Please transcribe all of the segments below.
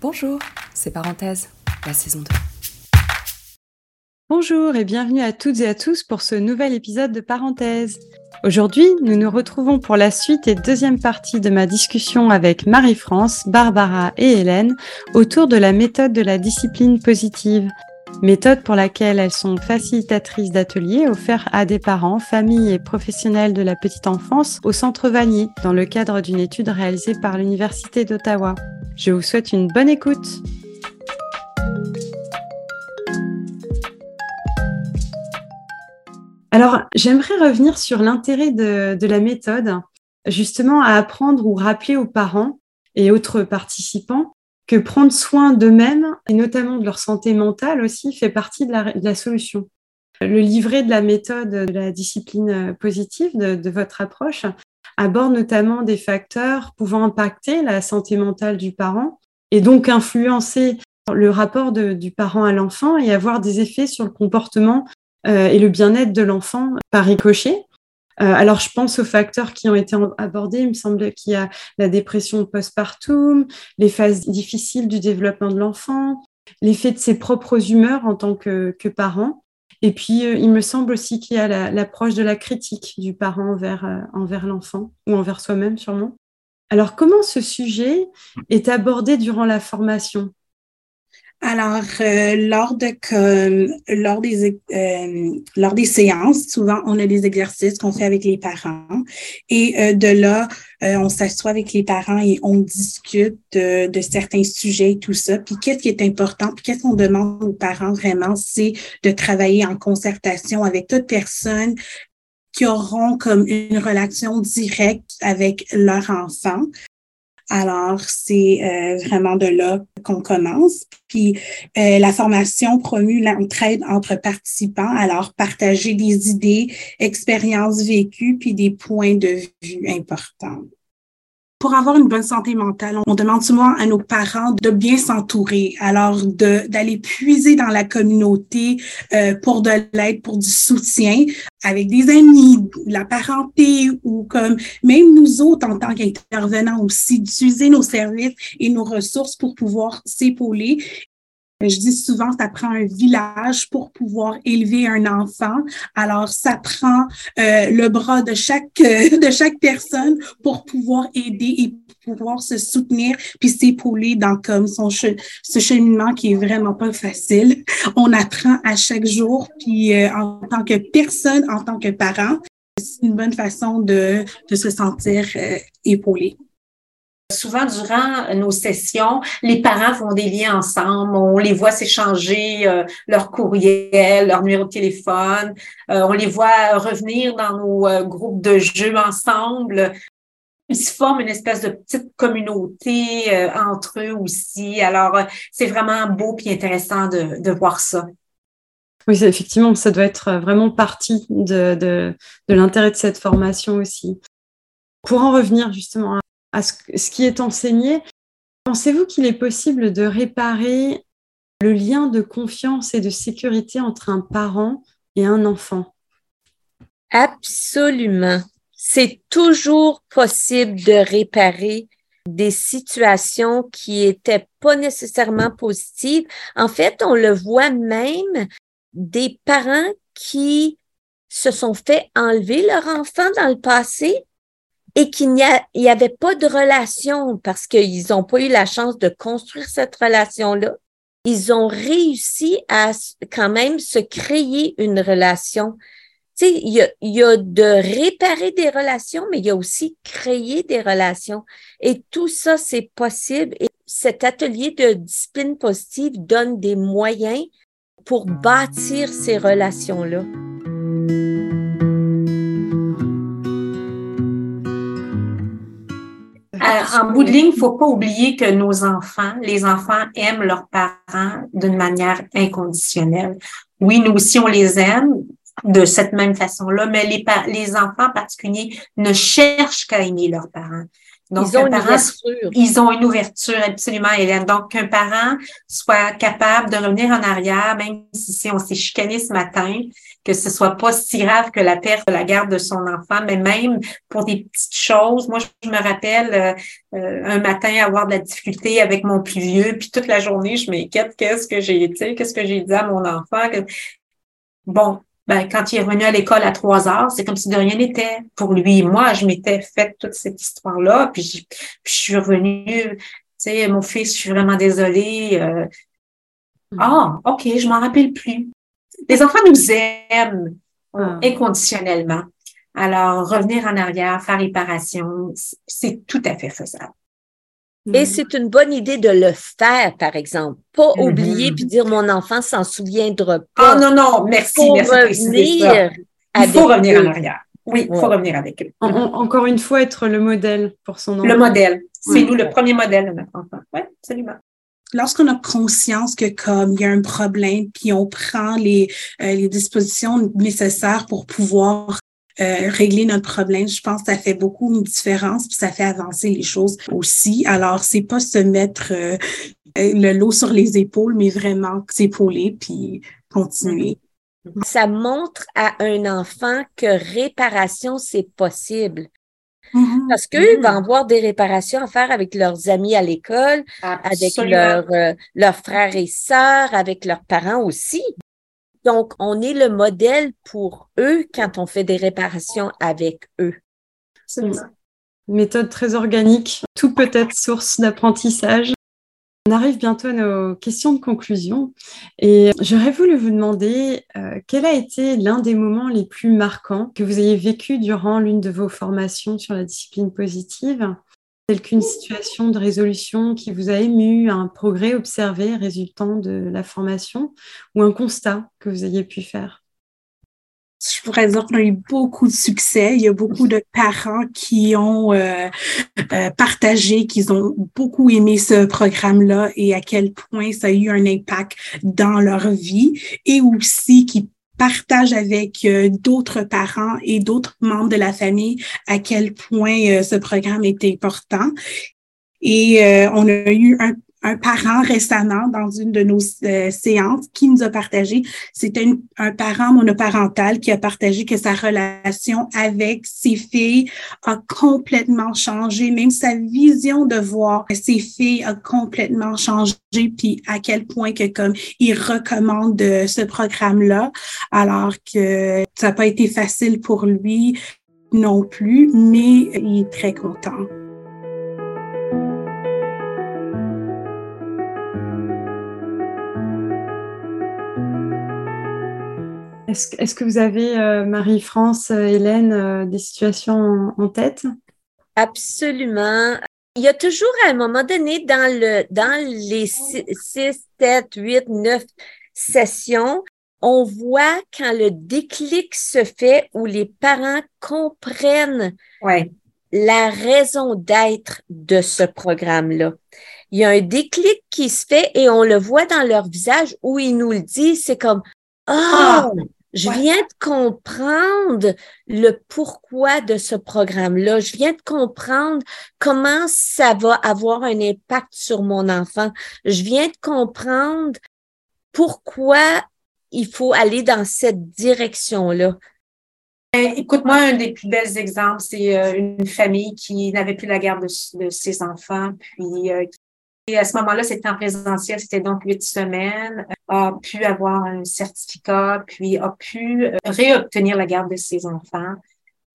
Bonjour, c'est Parenthèse, la saison 2. Bonjour et bienvenue à toutes et à tous pour ce nouvel épisode de Parenthèse. Aujourd'hui, nous nous retrouvons pour la suite et deuxième partie de ma discussion avec Marie-France, Barbara et Hélène autour de la méthode de la discipline positive. Méthode pour laquelle elles sont facilitatrices d'ateliers offerts à des parents, familles et professionnels de la petite enfance au Centre Vanier dans le cadre d'une étude réalisée par l'Université d'Ottawa. Je vous souhaite une bonne écoute. Alors, j'aimerais revenir sur l'intérêt de, la méthode, justement à apprendre ou rappeler aux parents et autres participants que prendre soin d'eux-mêmes, et notamment de leur santé mentale aussi, fait partie de la, solution. Le livret de la méthode de la discipline positive de votre approche aborde notamment des facteurs pouvant impacter la santé mentale du parent et donc influencer le rapport du parent à l'enfant et avoir des effets sur le comportement euh, et le bien-être de l'enfant par ricochet. Euh, alors, je pense aux facteurs qui ont été abordés. Il me semble qu'il y a la dépression postpartum, les phases difficiles du développement de l'enfant, l'effet de ses propres humeurs en tant que, parent, et puis, euh, il me semble aussi qu'il y a l'approche de la critique du parent euh, envers l'enfant ou envers soi-même sûrement. Alors, comment ce sujet est abordé durant la formation? Alors, euh, lors, de, lors, des, euh, lors des séances, souvent, on a des exercices qu'on fait avec les parents. Et euh, de là, on s'assoit avec les parents et on discute de, de certains sujets et tout ça. Puis, qu'est-ce qui est important? Puis, qu'est-ce qu'on demande aux parents vraiment? C'est de travailler en concertation avec toute personne qui auront comme une relation directe avec leur enfant. Alors, c'est euh, vraiment de là qu'on commence. Puis, euh, la formation promue l'entraide entre participants, alors partager des idées, expériences vécues, puis des points de vue importants pour avoir une bonne santé mentale, on demande souvent à nos parents de bien s'entourer, alors d'aller puiser dans la communauté euh, pour de l'aide, pour du soutien, avec des amis, la parenté ou comme même nous autres en tant qu'intervenants aussi, d'utiliser nos services et nos ressources pour pouvoir s'épauler je dis souvent, ça prend un village pour pouvoir élever un enfant. Alors, ça prend euh, le bras de chaque de chaque personne pour pouvoir aider et pouvoir se soutenir puis s'épauler dans comme son ce cheminement qui est vraiment pas facile. On apprend à chaque jour puis euh, en tant que personne, en tant que parent, c'est une bonne façon de, de se sentir euh, épaulé. Souvent, durant nos sessions, les parents font des liens ensemble. On les voit s'échanger euh, leur courriel, leur numéro de téléphone. Euh, on les voit revenir dans nos euh, groupes de jeux ensemble. Ils se forment une espèce de petite communauté entre eux aussi. Alors, c'est vraiment beau et intéressant de, voir ça. Oui, effectivement, ça doit être vraiment partie de, l'intérêt de cette formation aussi. Pour en revenir justement à ce, qui est enseigné. Pensez-vous qu'il est possible de réparer le lien de confiance et de sécurité entre un parent et un enfant? Absolument. C'est toujours possible de réparer des situations qui étaient pas nécessairement positives. En fait, on le voit même des parents qui se sont fait enlever leur enfant dans le passé et qu'il n'y avait pas de relation parce qu'ils n'ont pas eu la chance de construire cette relation-là. Ils ont réussi à quand même se créer une relation. Tu sais, il y a, il y a de réparer des relations, mais il y a aussi créer des relations. Et tout ça, c'est possible. Et cet atelier de discipline positive donne des moyens pour bâtir ces relations-là. En bout de ligne, il faut pas oublier que nos enfants, les enfants aiment leurs parents d'une manière inconditionnelle. Oui, nous aussi, on les aime de cette même façon-là, mais les, les enfants en particulier ne cherchent qu'à aimer leurs parents. Donc, ils ont parent- ouverture. Ils ont une ouverture, absolument, Hélène. Donc, qu'un parent soit capable de revenir en arrière, même si si on s'est chicané ce matin, que ce soit pas si grave que la perte de la garde de son enfant, mais même pour des petites choses. Moi, je me rappelle euh, euh, un matin avoir de la difficulté avec mon plus vieux, puis toute la journée, je m'inquiète, qu'est-ce que j'ai été, qu'est-ce que j'ai dit à mon enfant? Bon, ben, quand il est revenu à l'école à trois heures, c'est comme si de rien n'était pour lui. Moi, je m'étais fait toute cette histoire-là, puis, je- puis je suis revenue, tu sais, mon fils, je suis vraiment désolée. euh, ah, OK, je m'en rappelle plus. Les enfants nous aiment Ah. inconditionnellement. Alors, revenir en arrière, faire réparation, c'est tout à fait faisable. Et c'est une bonne idée de le faire, par exemple. Pas Mhm. oublier puis dire mon enfant s'en souviendra Ah pas. non, non, merci, Faut merci revenir Il faut revenir eux. en arrière. Oui, il Ouais. faut revenir avec eux. En- en- encore une fois, être le modèle pour son enfant. Le modèle. C'est Oui. nous le premier modèle de notre enfant. Oui, absolument. lorsqu'on a conscience que comme il y a un problème, puis on prend les, euh, les dispositions nécessaires pour pouvoir euh, régler notre problème, je pense que ça fait beaucoup une différence, puis ça fait avancer les choses aussi. Alors, c'est pas se mettre euh, euh, le lot sur les épaules, mais vraiment s'épauler puis continuer. Ça montre à un enfant que réparation, c'est possible. Mhm. Parce qu'eux Mhm. vont avoir des réparations à faire avec leurs amis à l'école, avec leurs, euh, leurs frères et sœurs, avec leurs parents aussi. Donc, on est le modèle pour eux quand on fait des réparations avec eux. Absolument. Une méthode très organique. Tout peut être source d'apprentissage. On arrive bientôt à nos questions de conclusion et j'aurais voulu vous demander euh, quel a été l'un des moments les plus marquants que vous ayez vécu durant l'une de vos formations sur la discipline positive, telle qu'une situation de résolution qui vous a ému, un progrès observé résultant de la formation ou un constat que vous ayez pu faire? je pourrais dire qu'on a eu beaucoup de succès. Il y a beaucoup de parents qui ont euh, euh, partagé, qu'ils ont beaucoup aimé ce programme-là et à quel point ça a eu un impact dans leur vie et aussi qui partagent avec euh, d'autres parents et d'autres membres de la famille à quel point euh, ce programme est important. Et euh, on a eu un, un parent récemment dans une de nos euh, séances qui nous a partagé c'était un parent monoparental qui a partagé que sa relation avec ses filles a complètement changé, même sa vision de voir ses filles a complètement changé, puis à quel point que comme il recommande ce programme-là, alors que ça n'a pas été facile pour lui non plus, mais il est très content. Est-ce, que- vous avez, euh, Marie-France, euh, Hélène, euh, des situations en, en tête? Absolument. Il y a toujours à un moment donné dans le dans les 6, 7, 8, 9 sessions, on voit quand le déclic se fait où les parents comprennent Ouais. la raison d'être de ce programme-là. Il y a un déclic qui se fait et on le voit dans leur visage où ils nous le disent, c'est comme Ah, je ouais. viens de comprendre le pourquoi de ce programme-là. Je viens de comprendre comment ça va avoir un impact sur mon enfant. Je viens de comprendre pourquoi il faut aller dans cette direction-là. Euh, Écoute-moi, un des plus bels exemples, c'est euh, une famille qui n'avait plus la garde de, de ses enfants, puis euh, et à ce moment-là, c'était en présentiel, c'était donc huit semaines, euh, a pu avoir un certificat, puis a pu euh, réobtenir la garde de ses enfants.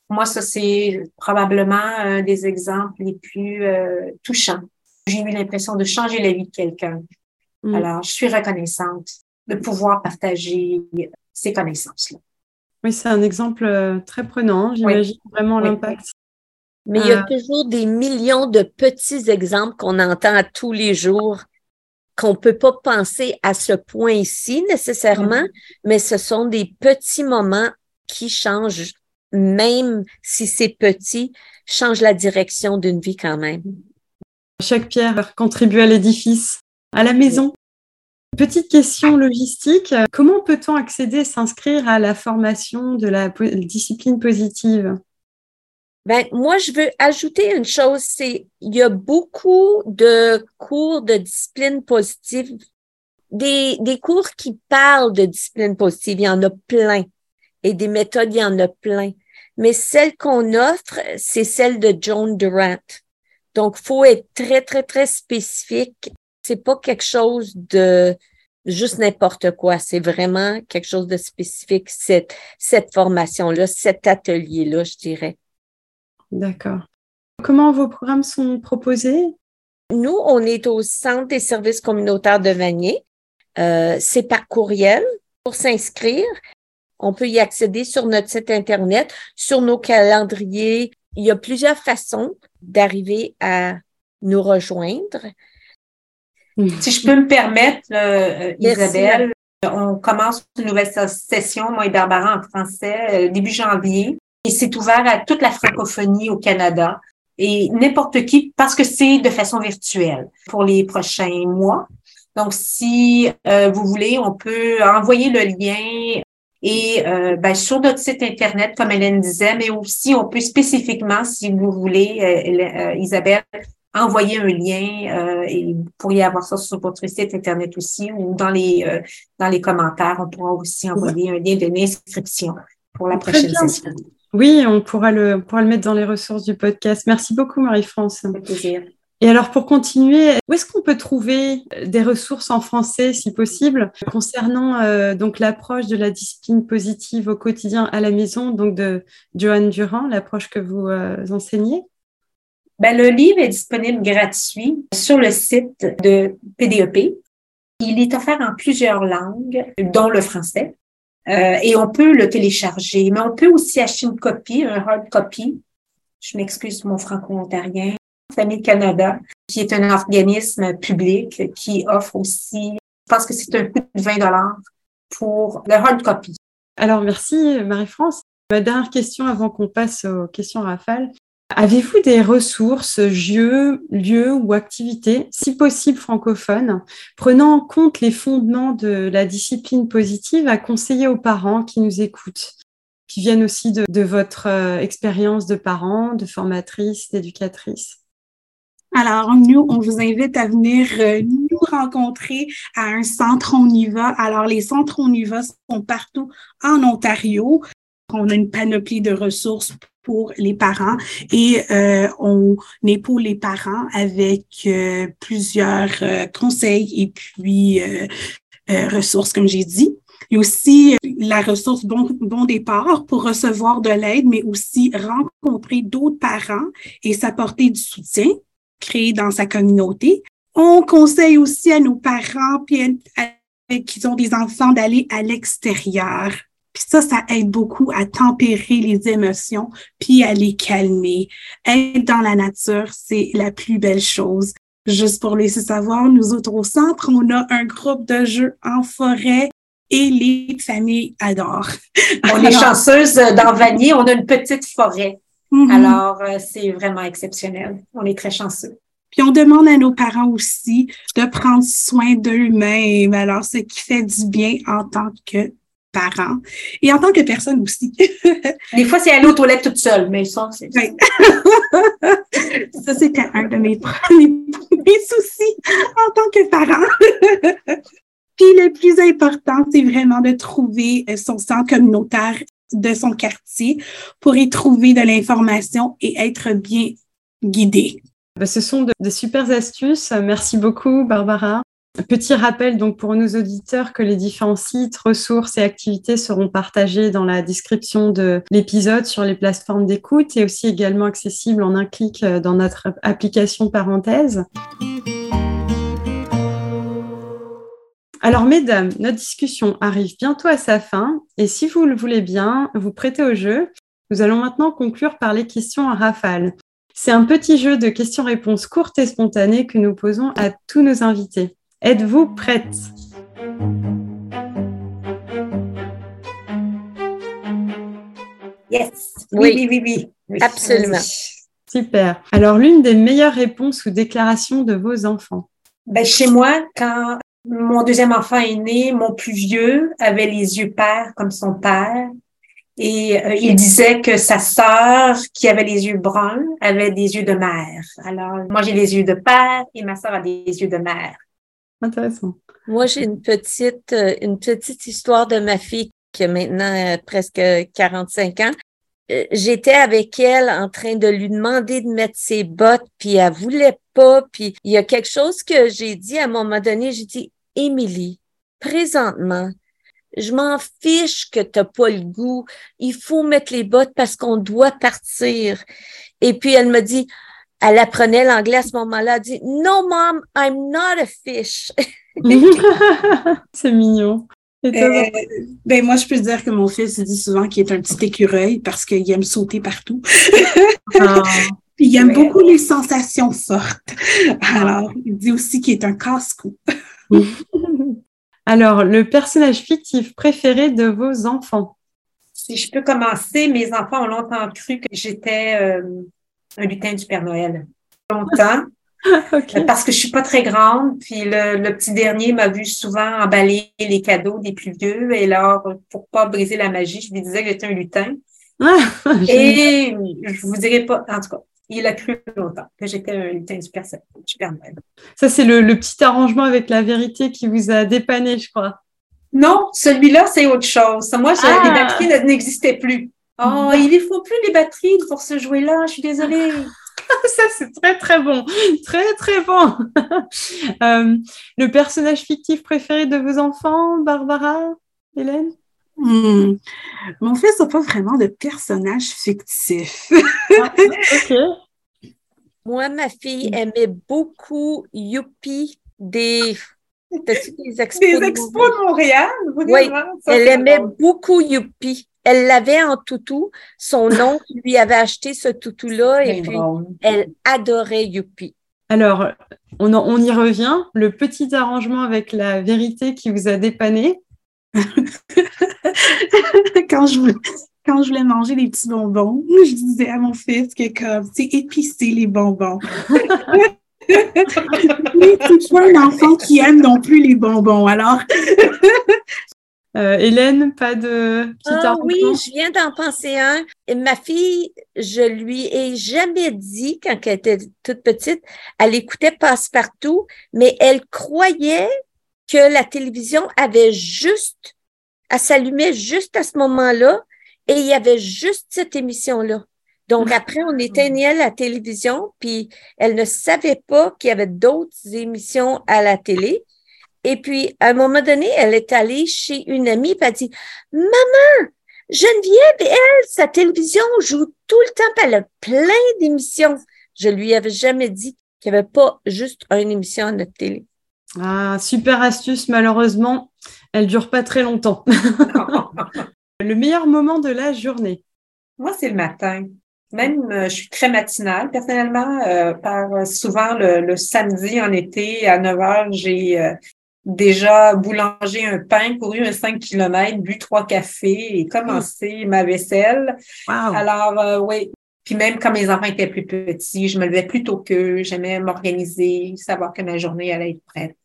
Moi, ça, c'est probablement un des exemples les plus euh, touchants. J'ai eu l'impression de changer la vie de quelqu'un. Mm. Alors, je suis reconnaissante de pouvoir partager ces connaissances-là. Oui, c'est un exemple très prenant. J'imagine vraiment Oui. l'impact. Mais il y a Euh. toujours des millions de petits exemples qu'on entend à tous les jours qu'on peut pas penser à ce point ici nécessairement, mais ce sont des petits moments qui changent, même si c'est petit, changent la direction d'une vie quand même. Chaque pierre contribue à l'édifice, à la maison. Petite question logistique. Comment peut-on accéder, s'inscrire à la formation de la discipline positive? Ben, moi, je veux ajouter une chose, c'est il y a beaucoup de cours de discipline positive, des, des cours qui parlent de discipline positive, il y en a plein. Et des méthodes, il y en a plein. Mais celle qu'on offre, c'est celle de Joan Durant. Donc, faut être très, très, très spécifique. C'est pas quelque chose de juste n'importe quoi. C'est vraiment quelque chose de spécifique, cette, cette formation-là, cet atelier-là, je dirais. D'accord. Comment vos programmes sont proposés? Nous, on est au Centre des services communautaires de Vanier. Euh, c'est par courriel pour s'inscrire. On peut y accéder sur notre site Internet, sur nos calendriers. Il y a plusieurs façons d'arriver à nous rejoindre. Si je peux me permettre, euh, Isabelle, on commence une nouvelle session, moi et Barbara, en français, euh, début janvier. Et c'est ouvert à toute la francophonie au Canada et n'importe qui parce que c'est de façon virtuelle pour les prochains mois. Donc, si euh, vous voulez, on peut envoyer le lien et euh, ben, sur notre site Internet, comme Hélène disait, mais aussi on peut spécifiquement, si vous voulez, euh, Isabelle, envoyer un lien et vous pourriez avoir ça sur votre site Internet aussi ou dans les, dans les commentaires, on pourra aussi envoyer un lien de l'inscription pour la prochaine session. Oui, on pourra le, pourra le mettre dans les ressources du podcast. Merci beaucoup, Marie-France. plaisir. Et alors, pour continuer, où est-ce qu'on peut trouver des ressources en français, si possible, concernant euh, donc l'approche de la discipline positive au quotidien à la maison, donc de Joanne Durand, l'approche que vous euh, enseignez? Ben, le livre est disponible gratuit sur le site de PDEP. Il est offert en plusieurs langues, dont le français. Euh, et on peut le télécharger, mais on peut aussi acheter une copie, un hard copy. Je m'excuse mon franco-ontarien. Famille Canada, qui est un organisme public qui offre aussi, je pense que c'est un coût de 20 dollars pour le hard copy. Alors, merci Marie-France. Ma dernière question avant qu'on passe aux questions rafales. Avez-vous des ressources, lieux, lieux ou activités, si possible francophones, prenant en compte les fondements de la discipline positive à conseiller aux parents qui nous écoutent, qui viennent aussi de, votre euh, expérience de parents, de formatrice, d'éducatrice alors, nous, on vous invite à venir euh, nous rencontrer à un centre On y va. Alors, les centres On y va sont partout en Ontario. On a une panoplie de ressources pour les parents et euh, on épaule les parents avec euh, plusieurs euh, conseils et puis ressources, comme j'ai dit. Il y a aussi la ressource bon, départ pour recevoir de l'aide, mais aussi rencontrer d'autres parents et s'apporter du soutien créé dans sa communauté. On conseille aussi à nos parents qui ont des enfants d'aller à l'extérieur puis ça, ça aide beaucoup à tempérer les émotions, puis à les calmer. Être dans la nature, c'est la plus belle chose. Juste pour laisser savoir, nous autres au centre, on a un groupe de jeux en forêt et les familles adorent. On est chanceuse dans Vanier, on a une petite forêt. Mm-hmm. Alors, euh, c'est vraiment exceptionnel. On est très chanceux. Puis on demande à nos parents aussi de prendre soin d'eux-mêmes. Alors, ce qui fait du bien en tant que parents et en tant que personne aussi. Des fois, c'est aller aux toilettes toute seule, mais ça, c'est... ça, c'était un de mes premiers soucis en tant que parent. Puis le plus important, c'est vraiment de trouver euh, son centre communautaire de son quartier pour y trouver de l'information et être bien guidé. Ben, ce sont de, de super astuces. Merci beaucoup, Barbara. Petit rappel donc pour nos auditeurs que les différents sites, ressources et activités seront partagés dans la description de l'épisode sur les plateformes d'écoute et aussi également accessibles en un clic euh, dans notre application parenthèse. Alors mesdames, notre discussion arrive bientôt à sa fin et si vous le voulez bien, vous prêtez au jeu. Nous allons maintenant conclure par les questions à rafale. C'est un petit jeu de questions-réponses courtes et spontanées que nous posons à tous nos invités. Êtes-vous prête? Yes. Oui, oui, oui, oui. Absolument. Super. Alors, l'une des meilleures réponses ou déclarations de vos enfants? Ben, Chez moi, quand mon deuxième enfant est né, mon plus vieux avait les yeux pères comme son père. Et euh, il disait que sa sœur, qui avait les yeux bruns, avait des yeux de mère. Alors, moi, j'ai les yeux de père et ma sœur a des yeux de mère. Intéressant. Moi, j'ai une petite, euh, une petite histoire de ma fille qui a maintenant euh, presque 45 ans. J'étais avec elle en train de lui demander de mettre ses bottes, puis elle voulait pas. Puis il y a quelque chose que j'ai dit à un moment donné, j'ai dit, Émilie, présentement, je m'en fiche que tu n'as pas le goût. Il faut mettre les bottes parce qu'on doit partir. Et puis elle me dit, elle apprenait l'anglais à ce moment-là, elle dit, No, mom, I'm not a fish. C'est mignon. Euh, ben moi, je peux dire que mon fils dit souvent qu'il est un petit écureuil parce qu'il aime sauter partout. Ah. Il aime beaucoup les sensations fortes. Alors, il dit aussi qu'il est un casse-cou. Alors, le personnage fictif préféré de vos enfants? Si je peux commencer, mes enfants ont longtemps cru que j'étais euh, un lutin du Père Noël. Longtemps. Parce que je suis pas très grande, puis le, petit dernier m'a vu souvent emballer les cadeaux des plus vieux, et alors, pour pas briser la magie, je lui disais que j'étais un lutin. Ah, et je vous dirais pas, en tout cas, il a cru longtemps que j'étais un lutin du Père, Noël. Ça, c'est le, petit arrangement avec la vérité qui vous a dépanné, je crois. Non, celui-là, c'est autre chose. Moi, les ah! batteries n'existaient plus. Oh, il ne faut plus les batteries pour ce jouet-là. Je suis désolée. Ça, c'est très, très bon. Très, très bon. Euh, le personnage fictif préféré de vos enfants, Barbara, Hélène? Hmm. Mon fils n'a pas vraiment de personnage fictif. Ah, Moi, ma fille aimait beaucoup Youpi des des expos, des expos de Montréal? Oui, elle aimait beaucoup Youpi. Elle l'avait en toutou. Son oncle lui avait acheté ce toutou-là et puis elle adorait Youpi. Alors, on, on, y revient. Le petit arrangement avec la vérité qui vous a dépanné. quand, je voulais, quand je voulais manger des petits bonbons, je disais à mon fils que comme c'est épicé les bonbons. Mais c'est pas un enfant qui aime non plus les bonbons. Alors, euh, Hélène, pas de ah, Oui, je viens d'en penser un. ma fille, je lui ai jamais dit, quand elle était toute petite, elle écoutait Passe-Partout, mais elle croyait que la télévision avait juste, elle s'allumait juste à ce moment-là et il y avait juste cette émission-là. Donc après, on éteignait la télévision, puis elle ne savait pas qu'il y avait d'autres émissions à la télé. Et puis, à un moment donné, elle est allée chez une amie, et elle a dit, Maman, Geneviève, elle, sa télévision joue tout le temps, elle a plein d'émissions. Je lui avais jamais dit qu'il n'y avait pas juste une émission à notre télé. Ah, super astuce, malheureusement, elle dure pas très longtemps. le meilleur moment de la journée. Moi, c'est le matin. Même, euh, je suis très matinale personnellement. Euh, par souvent le, samedi en été à 9 heures, j'ai euh, déjà boulanger un pain, couru un 5 km, bu trois cafés et commencé ma vaisselle. Alors, euh, oui. Puis même quand mes enfants étaient plus petits, je me levais plus tôt qu'eux. J'aimais m'organiser, savoir que ma journée allait être prête.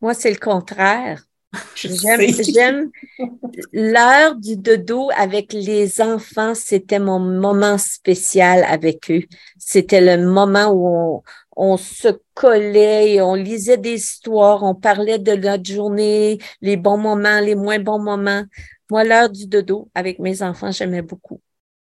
Moi, c'est le contraire. J'aime l'heure du dodo avec les enfants, c'était mon moment spécial avec eux. C'était le moment où on, on se collait, on lisait des histoires, on parlait de notre journée, les bons moments, les moins bons moments. Moi, l'heure du dodo avec mes enfants, j'aimais beaucoup.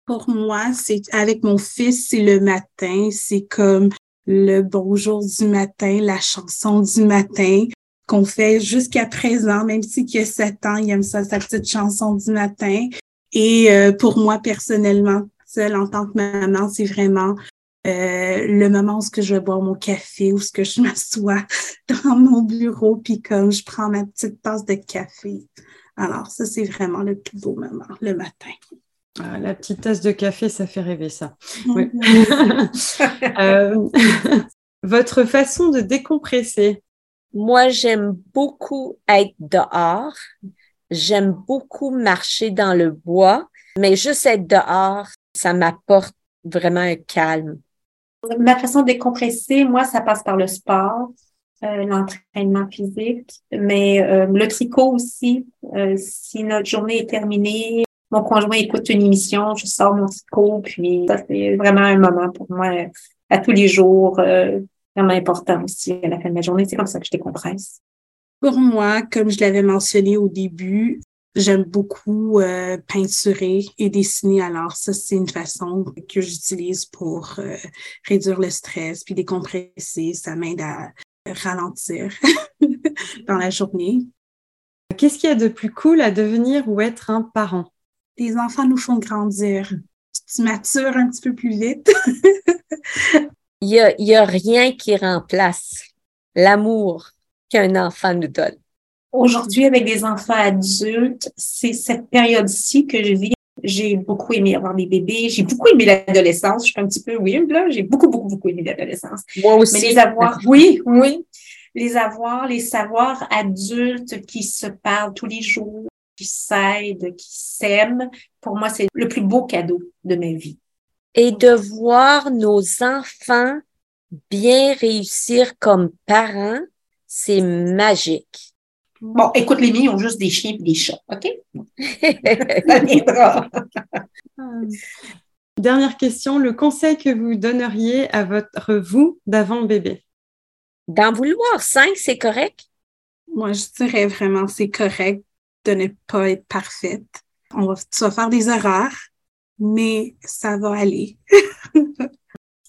Pour moi, c'est avec mon fils, c'est le matin, c'est comme le bonjour du matin, la chanson du matin qu'on fait jusqu'à présent, même s'il a sept ans, il aime ça, sa petite chanson du matin. Et euh, pour moi, personnellement, seule en tant que maman, c'est vraiment euh, le moment où je vais boire mon café, où ce que je m'assois dans mon bureau, puis comme je prends ma petite tasse de café. Alors, ça, c'est vraiment le plus beau moment, le matin. Ah, la petite tasse de café, ça fait rêver ça. Euh, votre façon de décompresser Moi, j'aime beaucoup être dehors. J'aime beaucoup marcher dans le bois, mais juste être dehors, ça m'apporte vraiment un calme. Ma façon de décompresser, moi, ça passe par le sport, euh, l'entraînement physique, mais euh, le tricot aussi. Euh, si notre journée est terminée, mon conjoint écoute une émission, je sors mon cours, puis ça, c'est vraiment un moment pour moi à tous les jours, euh, vraiment important aussi à la fin de la journée. C'est comme ça que je décompresse. Pour moi, comme je l'avais mentionné au début, j'aime beaucoup euh, peinturer et dessiner. Alors, ça, c'est une façon que j'utilise pour euh, réduire le stress puis décompresser. Ça m'aide à ralentir dans la journée. Qu'est-ce qu'il y a de plus cool à devenir ou être un parent? Les enfants nous font grandir. Tu matures un petit peu plus vite. Il n'y a, y a rien qui remplace l'amour qu'un enfant nous donne. Aujourd'hui, avec des enfants adultes, c'est cette période-ci que je vis. J'ai beaucoup aimé avoir des bébés. J'ai beaucoup aimé l'adolescence. Je suis un petit peu weird, là. J'ai beaucoup, beaucoup, beaucoup aimé l'adolescence. Moi aussi. Mais les avoir, oui, oui. Les avoir, les savoirs adultes qui se parlent tous les jours, qui s'aident, qui s'aiment, pour moi, c'est le plus beau cadeau de ma vie. Et de voir nos enfants bien réussir comme parents, c'est magique. Bon, écoute, les miens ont juste des chiens et des chats, OK? Ça viendra. Dernière question, le conseil que vous donneriez à votre vous d'avant bébé? D'en vouloir cinq, c'est correct? Moi, je dirais vraiment c'est correct de ne pas être parfaite. On va, tu vas faire des erreurs, mais ça va aller.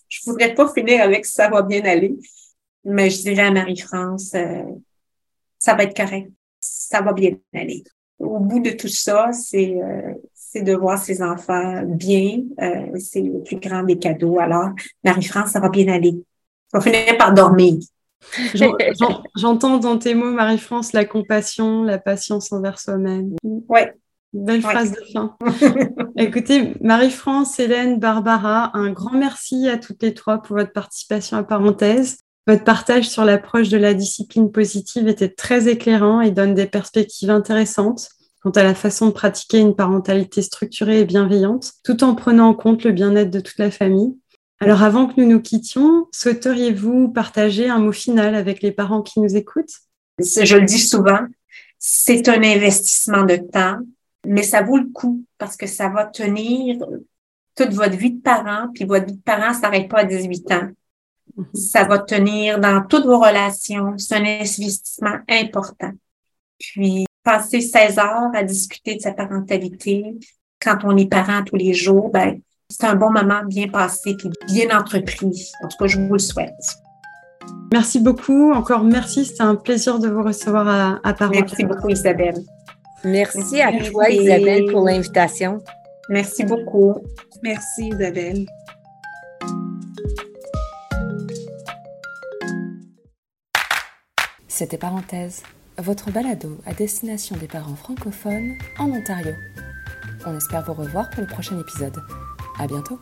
je voudrais pas finir avec ça va bien aller, mais je dirais à Marie-France, euh, ça va être correct, ça va bien aller. Au bout de tout ça, c'est euh, c'est de voir ses enfants bien, euh, c'est le plus grand des cadeaux. Alors, Marie-France, ça va bien aller. On va finir par dormir. J'entends dans tes mots, Marie-France, la compassion, la patience envers soi-même. Ouais. Belle phrase de fin. Écoutez, Marie-France, Hélène, Barbara, un grand merci à toutes les trois pour votre participation à Parenthèse. Votre partage sur l'approche de la discipline positive était très éclairant et donne des perspectives intéressantes quant à la façon de pratiquer une parentalité structurée et bienveillante, tout en prenant en compte le bien-être de toute la famille. Alors avant que nous nous quittions, souhaiteriez-vous partager un mot final avec les parents qui nous écoutent? Je le dis souvent, c'est un investissement de temps, mais ça vaut le coup parce que ça va tenir toute votre vie de parent, puis votre vie de parent s'arrête pas à 18 ans. Ça va tenir dans toutes vos relations. C'est un investissement important. Puis, passer 16 heures à discuter de sa parentalité, quand on est parent tous les jours, ben, c'est un bon moment bien passé puis bien entrepris. En tout cas, je vous le souhaite. Merci beaucoup. Encore merci. C'était un plaisir de vous recevoir à, à Parenthèse. Merci beaucoup, Isabelle. Merci à toi, Isabelle, pour l'invitation. Merci beaucoup. Merci, Isabelle. C'était Parenthèse, votre balado à destination des parents francophones en Ontario. On espère vous revoir pour le prochain épisode. À bientôt!